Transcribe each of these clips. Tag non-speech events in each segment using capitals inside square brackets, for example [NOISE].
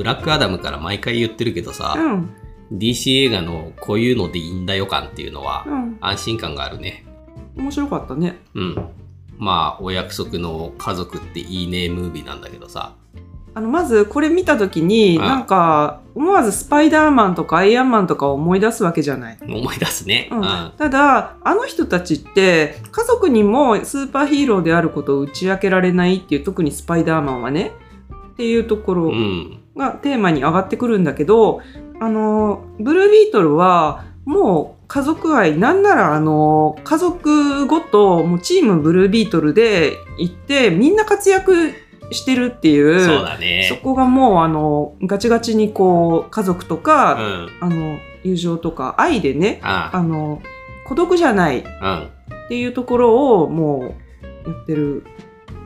ブラックアダムから毎回言ってるけどさ、うん。DC 映画のこういうのでいいんだよ感っていうのはうん。安心感があるね。面白かったね。うん。まあ、お約束の家族っていいねムービーなんだけどさ。あの、まずこれ見たときに、あなんか、思わずスパイダーマンとかアイアンマンとかを思い出すわけじゃない。思い出すね。ううんん。ただ、あの人たちって、家族にもスーパーヒーローであることを打ち明けられないっていう、特にスパイダーマンはね、っていうところうん。がテーマに上がってくるんだけど、あの、ブルービートルは、もう家族愛、なんならあの、家族ごと、もうチームブルービートルで行って、みんな活躍してるっていう、そうだね。そこがもうあの、ガチガチにこう、家族とうか、ん。あの、友情とか愛でね、ああの、孤独じゃないっあ。ていうところをもう、やってる。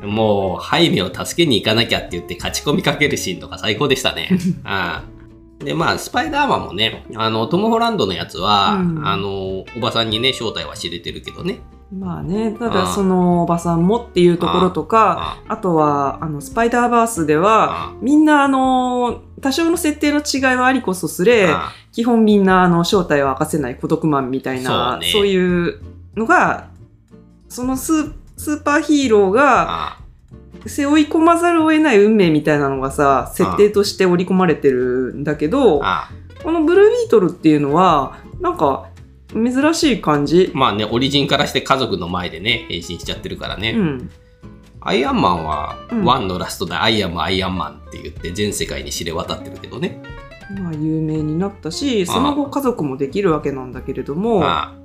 うん。もう、ハイメを助けに行かなきゃって言って勝ち込みかけるシーンとか最高でしたね。あ [LAUGHS] あ。で、まあ、スパイダーマンもね、あの、トム・ホランドのやつは、うんあの、おばさんにね、正体は知れてるけどね。まあね、ただそのおばさんもっていうところとか、ああとは、あの、スパイダーバースでは、あみんなあの、多少の設定の違いはありこそすれ、あ基本みんなあの、正体を明かせない孤独マンみたいな、そうねそういうのが、そのススーパーヒーローがあ背負い込まざるを得ない運命みたいなのがさ、設定として織り込まれてるんだけど、あこのブルービートルっていうのは、なんか、珍しい感じ。まあね、オリジンからして家族の前でね、変身しちゃってるからね。うん。アイアンマンは、うんワンのラストでアイアムアイアンマンって言って全世界に知れ渡ってるけどね。まあ、有名になったし、その後家族もできるわけなんだけれども、ああ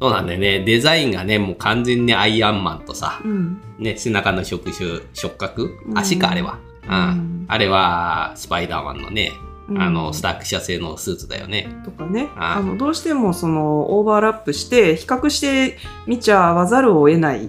そうなんだよね。デザインがね、もう完全にアイアンマンとさ、うん。ね、背中の触手、触覚？うん足か、あれは？うんうんあれは、スパイダーマンのね、うんあの、スターク社製のスーツだよね。とかねああのどうしてもそのオーバーラップして比較して見ちゃわざるを得ない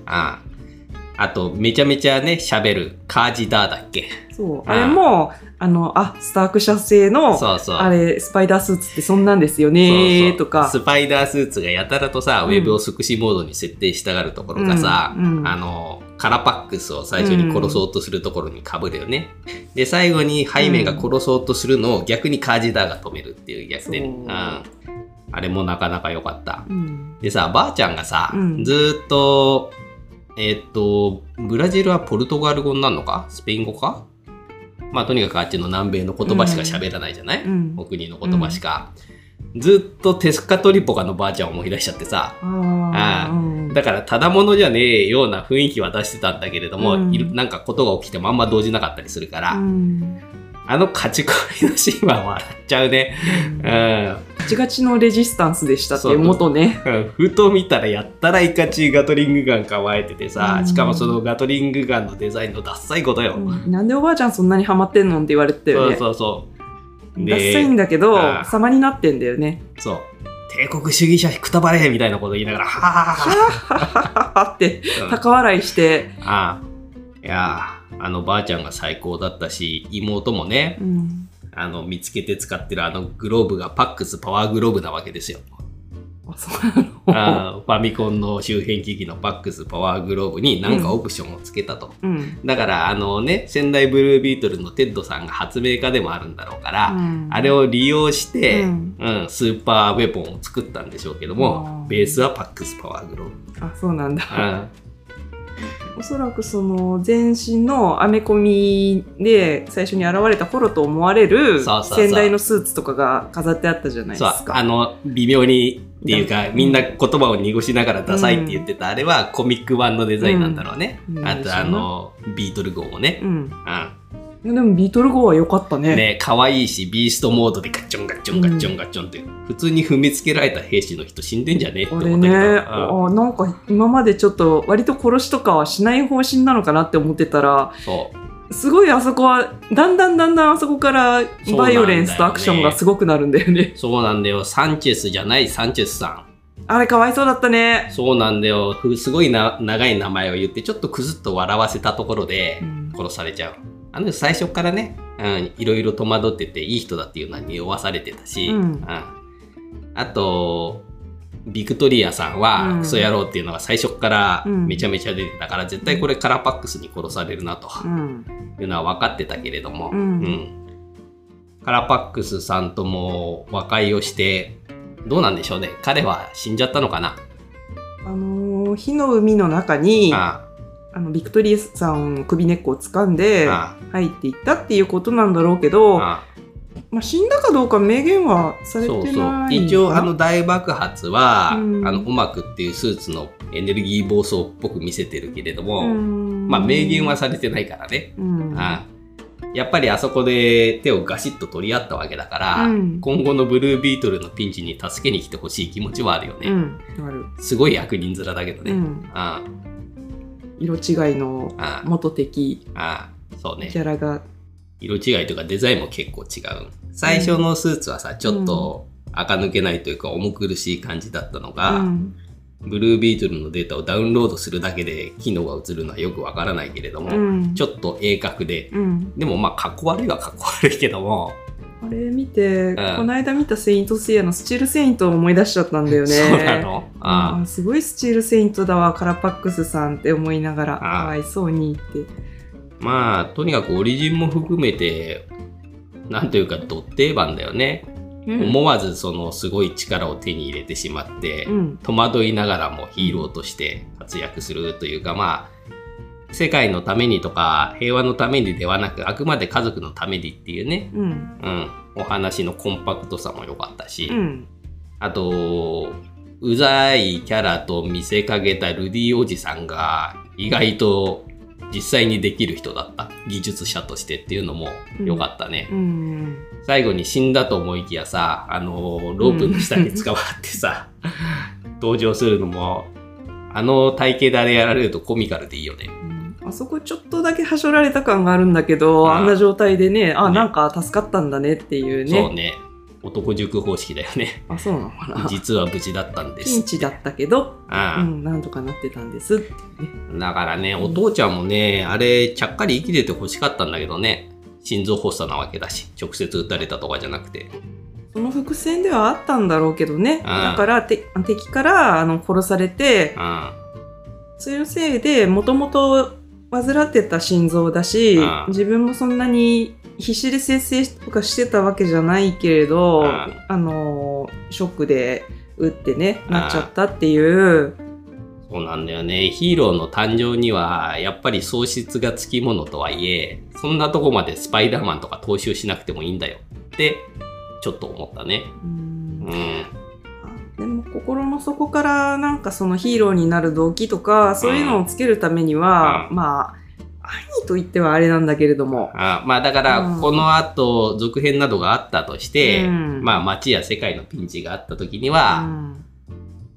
あと、めちゃめちゃね、喋る、カージダーだっけ？そう。ああれもあのあスターク社製のそうそう。あれスパイダースーツってそんなんですよねとか。スパイダースーツがやたらとさ、うん。ウェブを即死モードに設定したがるところがさ、うん。うん。あの、カラパックスを最初に殺そうとするところに被るよね。で、最後にハイメが殺そうとするのを逆にカージダーが止めるっていう逆転。そう。うん。あれもなかなか良かった。うん。でさ、ばあちゃんがさ、うん。ずーっと、えーっと、ブラジルはポルトガル語になるのか？スペイン語か？まあ、とにかくあっちの南米の言葉しか喋らないじゃない、うん。お国の言葉しか。ずっとテスカトリポカのばあちゃんを思い出しちゃってさ、あー。あだからただものじゃねえような雰囲気は出してたんだけれども、うん。なんかことが起きてもあんま動じなかったりするから、うんあの勝ち込みのシーンは笑っちゃうね。うん。ガチガチのレジスタンスでしたってそう元ねうんふと見たらやったらいかちいガトリングガン構えててさ、うんしかもそのガトリングガンのデザインのダッサいことよ。うんなんでおばあちゃんそんなにハマってんのって言われてたよそうねそうそう。ダッサいんだけど様になってんだよねそう。帝国主義者くたばれみたいなこと言いながら、ははははってうん高笑いして、ああ。いやあ、あのばあちゃんが最高だったし、妹もねう、ん、あの、見つけて使ってるあのグローブがパックスパワーグローブなわけですよ。あそうなの。あーファミコンの周辺機器のパックスパワーグローブになんかオプションをつけたと。うん。だから、あのね、先代ブルービートルのテッドさんが発明家でもあるんだろうから、うん。あれを利用して、ううんんスーパーウェポンを作ったんでしょうけども、うんベースはパックスパワーグローブ。あそうなんだ。うんおそらくその全身のアメコミで最初に現れた頃と思われる先代のスーツとかが飾ってあったじゃないですか。あの、微妙にっていうか、みんな言葉を濁しながらダサいって言ってた、あれはコミック版のデザインなんだろうね。うん。あと、あの、ビートル号もね。うん。うんでもビートル号は良かったねね、可愛いし、ビーストモードでガッチョンガッチョンガッチョンガッチョンって、普通に踏みつけられた兵士の人死んでんじゃね？えってあ思ったけど。れねうんあなんか今までちょっと割と殺しとかはしない方針なのかなって思ってたら。すごいあそこはだんだんだんだんあそこからバイオレンスとアクションがすごくなるんだよねそうなんだよ。サンチェスじゃないサンチェスさあれかわいそうだったねん。そうなんだよ。ふすごいな長い名前を言って、ちょっとくずっと笑わせたところでうん殺されちゃう。あの人最初からね、うん、いろいろ戸惑ってて、いい人だっていうのは匂わされてたし、うん。あと、ビクトリアさんはうん。クソ野郎っていうのが最初からうん。めちゃめちゃ出てたから、絶対これカラーパックスに殺されるなとうん。いうのは分かってたけれども、うん。カラパックスさんとも和解をして、どうなんでしょうね。彼は死んじゃったのかな？あのー火の海の中にああのビクトリアさん首根っこを掴んであ入っていったっていうことなんだろうけど、あまあ、死んだかどうか明言はされてない。そうそう。の一応、あの大爆発は、うん。あの、オマクっていうスーツのエネルギー暴走っぽく見せてるけれども、うん。まあ、明言はされてないからね。うん。あやっぱりあそこで手をガシッと取り合ったわけだから、うん。今後のブルービートルのピンチに助けに来てほしい気持ちはあるよね。すごい悪人面だけどね。うん、あ色違いの元敵あ。あそうね。キ。ャラが、色違いとかデザインも結構違う。最初のスーツはさ、ちょっと垢抜けないというか重苦しい感じだったのが、うん。ブルービートルのデータをダウンロードするだけで機能が映るのはよくわからないけれども、うん。ちょっと鋭角で、うん、でもまあ、かっこ悪いはかっこ悪いけども、あれ見て、ん。この間見たセイントセイヤのスチールセイントを思い出しちゃったんだよね。そうなの？ああ。すごいスチールセイントだわカラパックスさんって思いながらあかわいそうにって。あまあ、とにかくオリジンも含めて、なんというか、ド定番だよね。思わずそのすごい力を手に入れてしまって、うん。戸惑いながらもヒーローとして活躍するというかまあ世界のためにとか平和のためにではなくあくまで家族のためにっていうね、うん。うん、お話のコンパクトさも良かったし、うん。あとうざいキャラと見せかけたルディおじさんが意外と実際にできる人だった。技術者としてっていうのも良かったね。うん。最後に死んだと思いきやさ、あのーロープの下に捕まってさ、登場するのも、あの体型であれやられるとコミカルでいいよね。あそこちょっとだけはしょられた感があるんだけど、あんな状態でね、あ、ねなんか助かったんだねっていうね。そうね。男塾方式だよね。[LAUGHS] あ、そうなのかな。実は無事だったんです。ピンチだったけど、うん、なんとかなってたんですってね。だからね、お父ちゃんもね、あれ、ちゃっかり生きてて欲しかったんだけどね。心臓発作なわけだし、直接撃たれたとかじゃなくて。その伏線ではあったんだろうけどね。だからて敵からあの殺されて、うん。それのせいでもともと患ってた心臓だし自分もそんなに必死で節制とかしてたわけじゃないけれどああのショックで打ってねなっちゃったっていうそうなんだよね。ヒーローの誕生には、やっぱり喪失がつきものとはいえ、そんなとこまでスパイダーマンとか踏襲しなくてもいいんだよって、ちょっと思ったね。うんうん。でも心の底からなんかそのヒーローになる動機とかそういうのをつけるためには、うん。まあ兄と言ってはあれなんだけれども、あまあだから、うん。この後、続編などがあったとして、うん。まあ街や世界のピンチがあった時にうは、ん。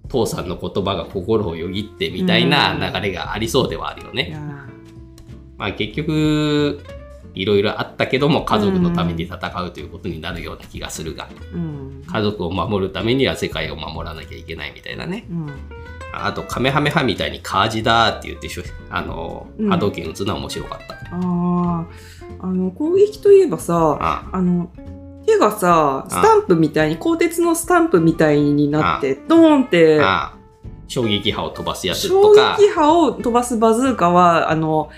父さんの言葉が心をよぎってみたいな流れがありそうではあるよね。まあ結局、いろいろあったけども家族のために戦うということになるような気がするが、うん。家族を守るためには世界を守らなきゃいけないみたいなね。うん。あと、カメハメハみたいにカージだーって言ってあの、うん。波動拳打つのは面白かった。ああ、あの攻撃といえばさ、ああ。の手がさ、スタンプみたいに、鋼鉄のスタンプみたいになって、ドーンって、あ衝撃波を飛ばすやつ衝とか、撃波を飛ばすバズーカは、あの、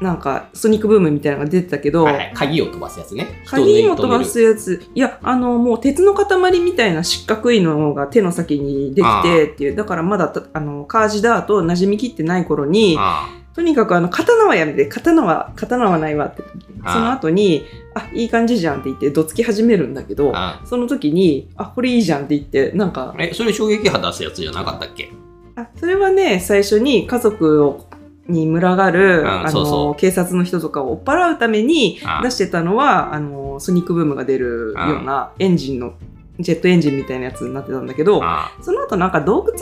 なんか、ソニックブームみたいなのが出てたけど、はいはい。鍵を飛ばすやつね。鍵を飛ば人すやつ、いや、あの、もう鉄の塊みたいな四角いのが手の先にできてっていう、だからまだた、あの、カージダーと馴染みきってない頃に、あとにかくあの、刀はやめて、刀は、刀はないわって。その後に、あ、いい感じじゃんって言って、どつき始めるんだけど、あその時に、あ、これいいじゃんって言って、なんか、え、それ衝撃波出すやつじゃなかったっけ？あ、それはね、最初に家族を、に群がる、んあのそうそう。警察の人とかを追っ払うためにあ出してたのは、あの、ソニックブームが出るようなエンジンの、ジェットエンジンみたいなやつになってたんだけど、あその後なんか洞窟で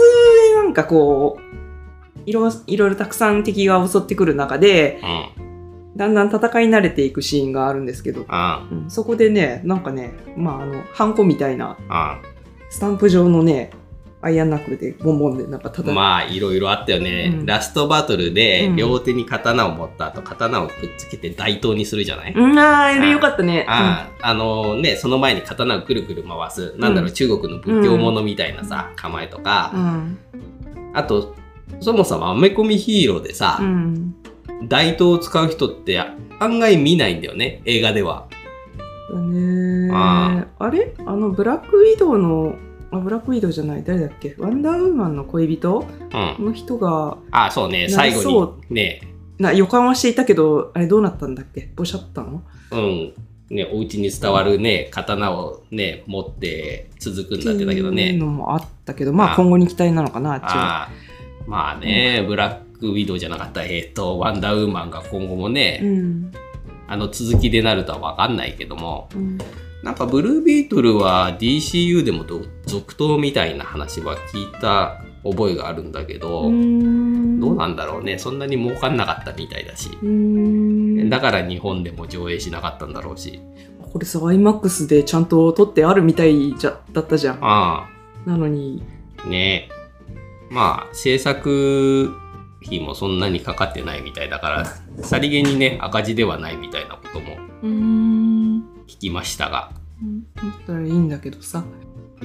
なんかこう、いろいろたくさん敵が襲ってくる中で、あうん。だんだん戦い慣れていくシーンがあるんですけど、あうん。そこでね、なんかね、まあ、あの、ハンコみたいな、あスタンプ状のね、アイアンナックルでボンボンでなんか叩いて、まあ、いろいろあったよね。うん。ラストバトルでう、ん。両手に刀を持った後、刀をくっつけて大刀にするじゃない、うん、あーあれよかったね。ああ、あのね、その前に刀をくるくる回す、なんだろう、うん中国の仏教者みたいなさ、構えとか、うん。あと、そもそもアメコミヒーローでさう、ん。大刀を使う人って案外見ないんだよね、映画では。だねああれ？あのブラックウィドウのあブラックウィドウじゃない。誰だっけ？ワンダーウーマンの恋人？うん。の人があ、そうね、最そ後に。ね、な予感はしていたけどあれどうなったんだっけ？ぼしゃったの？うん。ね、お家に伝わるね、刀をね、持って続くんだってだけどっていうね。のもあったけどまああ。今後に期待なのかなあまあね、ブラックウィドウじゃなかった、えっ、と、ワンダーウーマンが今後もね、うん。あの続きでなるとは分かんないけども、うんなんかブルービートルは DCU でもど続投みたいな話は聞いた覚えがあるんだけど、うん。どうなんだろうね、そんなに儲かんなかったみたいだし。うん。だから日本でも上映しなかったんだろうし。これさ IMAX でちゃんと撮ってあるみたいじゃだったじゃん。あなのに。あ、ね。まあ、制作費もそんなにかかってないみたいだから、さりげにね、赤字ではないみたいなこともうん聞きましたが、だったらいいんだけどさ。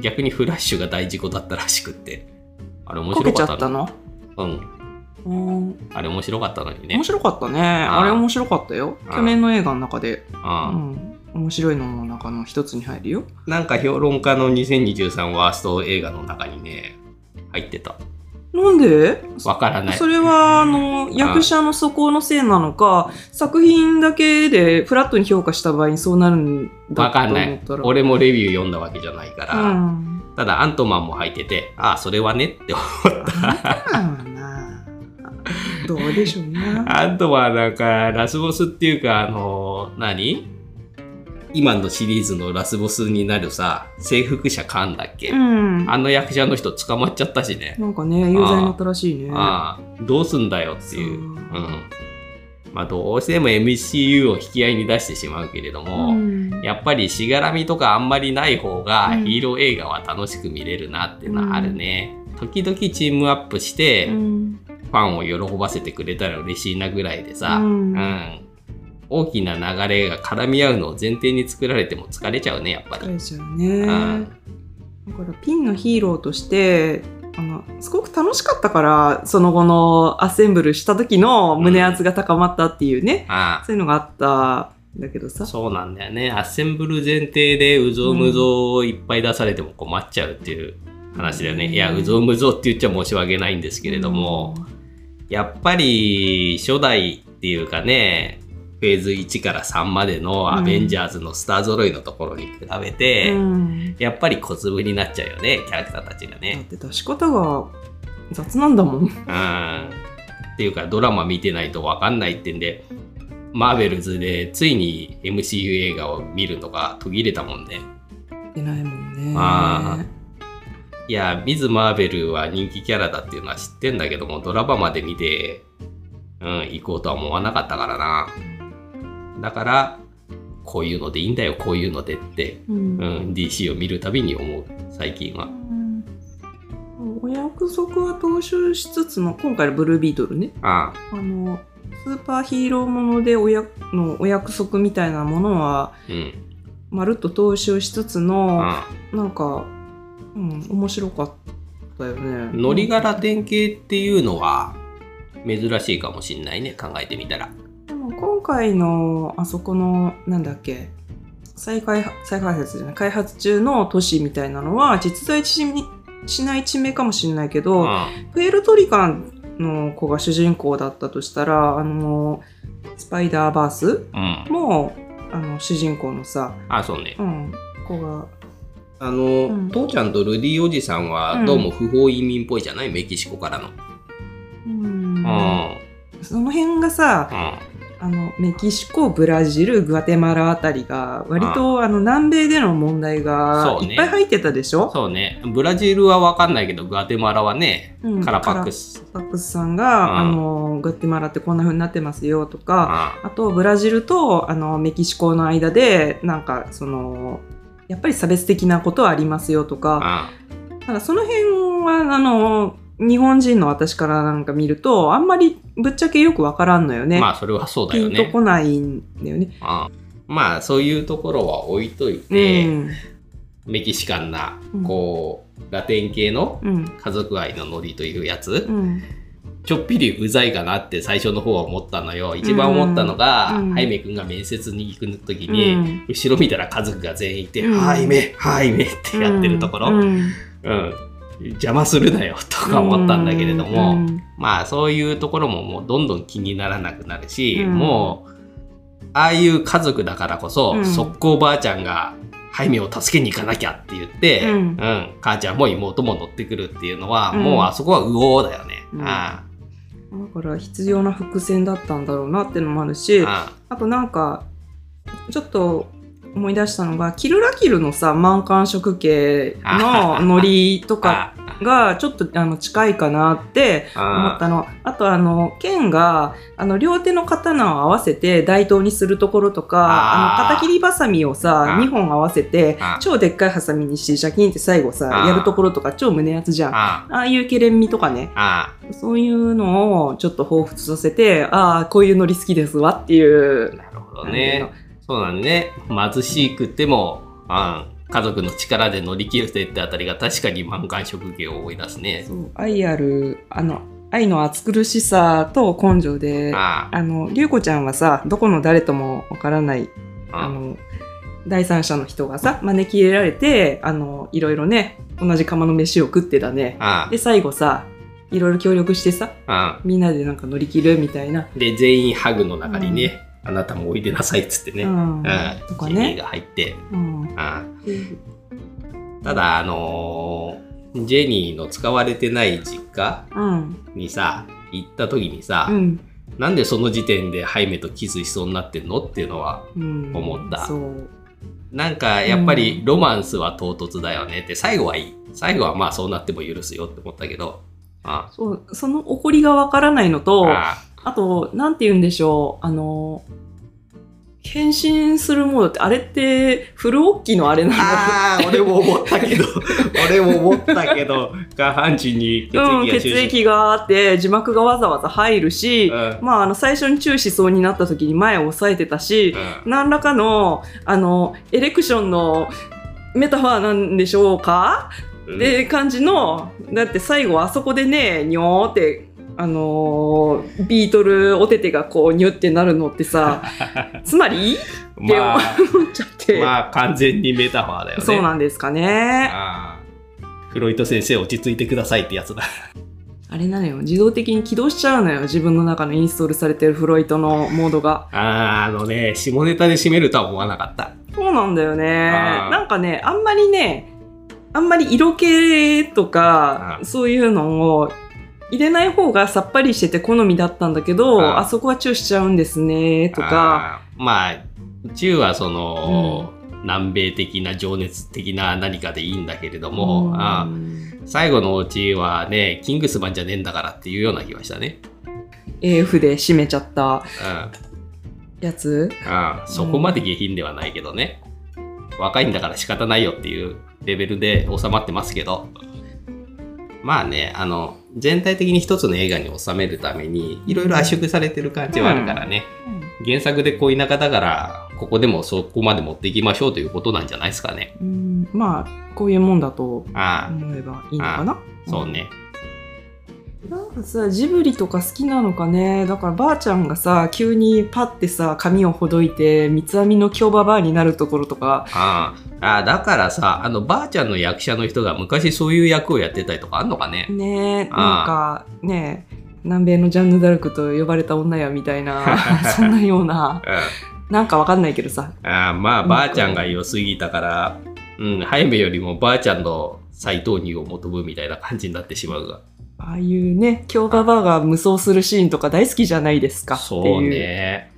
逆にフラッシュが大事故だったらしくって。あれ面白かっの。ちゃったたの？うん。うん。あれ面白かったのにね。面。白かったね。ああれ面白かったよ。あ去年の映画の中で。うん。面白いのの中の一つに入るよ。なんか評論家の2023ワースト映画の中にね、入ってた。なんで？わからない。そ。れはあの役者の素行のせいなのか作品だけでフラットに評価した場合にそうなるんだとわかんない。俺もレビュー読んだわけじゃないから。うん。ただ、アントマンも入ってて、ああ、それはねって思った。どうでしょうね [LAUGHS] アントマンなんか、ラスボスっていうか、あの、何？今のシリーズのラスボスになるさ、征服者カンだっけ、うん。あの役者の人捕まっちゃったしね。なんかね有罪になったらしいね。ああ、どうすんだよっていう。そう。うん。まあ、どうしても MCU を引き合いに出してしまうけれども、うん。やっぱりしがらみとかあんまりない方がうん。ヒーロー映画は楽しく見れるなっていうのはあるね。時々チームアップして、うん。ファンを喜ばせてくれたら嬉しいなぐらいでさ、ううんん大きな流れが絡み合うのを前提に作られても疲れちゃうねやっぱり。疲れちゃうね。んだからピンのヒーローとしてあのすごく楽しかったからその後のアッセンブルした時の胸圧が高まったっていうね、あそういうのがあったんだけどさ。あそうなんだよね。アッセンブル前提でうぞうむぞういっぱい出されても困っちゃうっていう話だよね。うん。いや、うぞうむぞうって言っちゃ申し訳ないんですけれども、やっぱり初代っていうかね、フェーズ1から3までのアベンジャーズのスター揃いのところに比べて、うんやっぱり小粒になっちゃうよね、キャラクターたちがだっね。て出し方が雑なんだもんうん。っていうか、ドラマ見てないとわかんないってんで、マーベルズでついに MCU 映画を見るのが途切れたもんね。出ないもんねあいや、ミズ・マーベルは人気キャラだっていうのは知ってんだけども、ドラマまで見て、うん、行こうとは思わなかったからな。だから、こういうのでいいんだよ、こういうのでって、うんうん、DC を見るたびに思う、最近は。うんお約束は踏襲しつつの今回のブルービートルねああのスーパーヒーローものでおやのお約束みたいなものはあ、うん。まるっと踏襲しつつのあなんか、うん、面白かったよね。あノリがラテン系っていうのは、珍しいかもしんないね、考えてみたら。回のあそこのなんだっけ？再開再開発じゃない開発中の都市みたいなのは実在ししない地名かもしれないけど、あプエルトリカンの子が主人公だったとしたらあのスパイダーバースうん。もあの主人公のさ、あ、そうね。うん、子があの、ん父ちゃんとルディおじさんはどうも不法移民っぽいじゃない、メキシコからの。うんうん。その辺がさうん。あのメキシコブラジルグアテマラあたりが割とあの南米での問題がいっぱい入ってたでしょ？そうね。ブラジルはわかんないけど、グアテマラはね、うんカラパックス。パックスさんが、うん。あのグアテマラってこんな風になってますよとか、ああとブラジルとあのメキシコの間でなんかそのやっぱり差別的なことはありますよとかあただその辺はあの日本人の私からなんか見るとあんまりぶっちゃけよくわからんのよね。まあ、それはそうだよね。ピンとこないんだよね。あまあ、そういうところは置いというん。て、メキシカンなうん、こう、ラテン系のうん。家族愛のノリというやつ。うん。ちょっぴりうざいかなって最初の方は思ったのよ。一番思ったのが、うん。ハイメ君が面接に行く時に、うん。後ろ見たら家族が全員いて、うん。ハイメ、ハイメってやってるところ、うん。うん邪魔するなよとか思ったんだけれども、うんまあそういうところももうどんどん気にならなくなるし、うん。もう、ああいう家族だからこそ、うん。速攻ばあちゃんが、ハイメを助けに行かなきゃって言って、うん。母ちゃんも妹も乗ってくるっていうのは、うん。もうあそこは右往だよね。うん。あだから必要な伏線だったんだろうなってのもあるしあ。あとなんかちょっと思い出したのがキルラキルのさ満漢色系のノリとかあがちょっとあの近いかなって思あったの。あとあの、剣が、あの、両手の刀を合わせて大刀にするところとか、あの、肩切りバサミをさあ、ー2本合わせて超でっかいハサミにしてシャキンって最後さやるところとか超胸熱じゃん。あああいうケレン味とかね、あそういうのをちょっと彷彿させて、ああ、こういうノリ好きですわっていう。なるほどね。そうなんね。貧しくても、うん家族の力で乗り切るってあたりが確かに満貫職業を思い出すね。そう愛ある、あの、愛の暑苦しさと根性で、ああの、りゅうこちゃんはさ、どこの誰ともわからないああの、第三者の人がさ、招き入れられて、あの、いろいろね、同じ釜の飯を食ってだね。あで、最後さ、いろいろ協力してさ、あみんなでなんか乗り切るみたいな。で、全員ハグの中にね、あなたもおいでなさいっつってね。うんうんとかジェニーね。が入って。うん。あただ、あのージェニーの使われてない実家うん。にさ、行った時にさ、うん。なんでその時点でハイメとキスしそうになってんのっていうのは、うん。思ったそう。なんかやっぱりロマンスは唐突だよねって、最後はいい。最後はまあそうなっても許すよって思ったけど。あそう、その怒りがわからないのと、ああと、なんて言うんでしょう、あの、変身するモードって、あれって、フルオッキーのあれなのあー、俺も思ったけど、[LAUGHS] 俺も思ったけど、下半身に血液うん、が血液があって字幕がわざわざ入るし、うん。まあ、あの最初にチューしそうになった時に前を押さえてたし、うん。何らかのあのエレクションのメタファーなんでしょうか、うん。って感じのだって最後あそこでねにょーって。あのービートルおててがこうニュってなるのってさ [LAUGHS] つまりってまあ、思っちゃって、まあ [LAUGHS] 完全にメタファーだよね。そうなんですかねフロイト先生落ち着いてくださいってやつだ。あれなのよ自動的に起動しちゃうのよ自分の中のインストールされてるフロイトのモードがあー、あのね、下ネタで締めるとは思わなかった。そうなんだよね。なんかね、あんまりね、あんまり色気とかそういうのを入れない方がさっぱりしてて好みだったんだけど、あーあそこはチューしちゃうんですね、とか。あー。まあ中はその、南米的な情熱的な何かでいいんだけれども、うん。あー最後のオチはねキングスマンじゃねえんだからっていうような気がしたね。AF で締めちゃったうん。やつ？ああ。そこまで下品ではないけどね、若いんだから仕方ないよっていうレベルで収まってますけど。まあねあの全体的に一つの映画に収めるためにいろいろ圧縮されてる感じはあるからね、原作で恋仲だからここでもそこまで持っていきましょうということなんじゃないですかね。うん、まあ、こういうもんだとあ思えばいいのかな。あそうね、なんかさ、ジブリとか好きなのかね。だからばあちゃんがさ、急にパッてさ、髪をほどいて、三つ編みの京ババアになるところとか、ああだからさあのばあちゃんの役者の人が昔そういう役をやってたりとかあんのかねねなんかね、南米のジャンヌ・ダルクと呼ばれた女やみたいな、[LAUGHS] そんなような、うんなんかわかんないけどさ。ああまあばあちゃんが良すぎたから、うん、ハイメよりもばあちゃんの再投入を求むみたいな感じになってしまうが。ああいうね、京ババアが無双するシーンとか大好きじゃないですかっていう。そうね。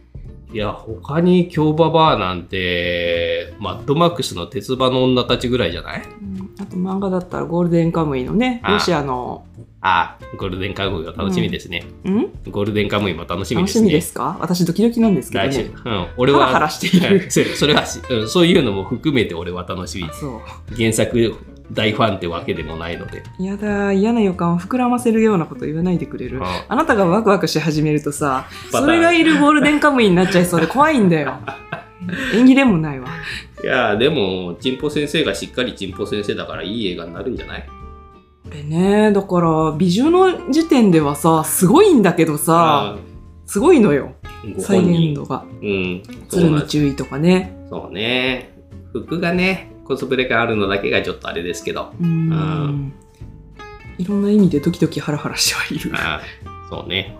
いや、他に京ババアなんて、マッドマックスの鉄馬の女たちぐらいじゃない？うんあと漫画だったらゴールデンカムイのね、ロシアの、ああ、ゴールデンカムイは楽しみですね。ん？ゴールデンカムイも楽しみですね。楽しみですか？私ドキドキなんですけど。ね。うん、俺は。ハラハラしているそそれはし、うん、そういうのも含めて俺は楽しみ。そう。原作大ファンってわけでもないので。やだ、嫌な予感を膨らませるようなこと言わないでくれる。うんあなたがワクワクし始めるとさ、[LAUGHS] それがいるゴールデンカムイになっちゃいそうで怖いんだよ。[LAUGHS] 縁起でもないわ。いやーでも、チンポ先生がしっかりチンポ先生だからいい映画になるんじゃない？これね、だから、美女の時点ではさ、すごいんだけどさ、すごいのよ。再。現度が。うん。そ鶴見注意とかね。そうね。服がね、コスプレがあるのだけがちょっとあれですけど。うーん。いろんな意味でドキドキハラハラしてはいる。あーそうね。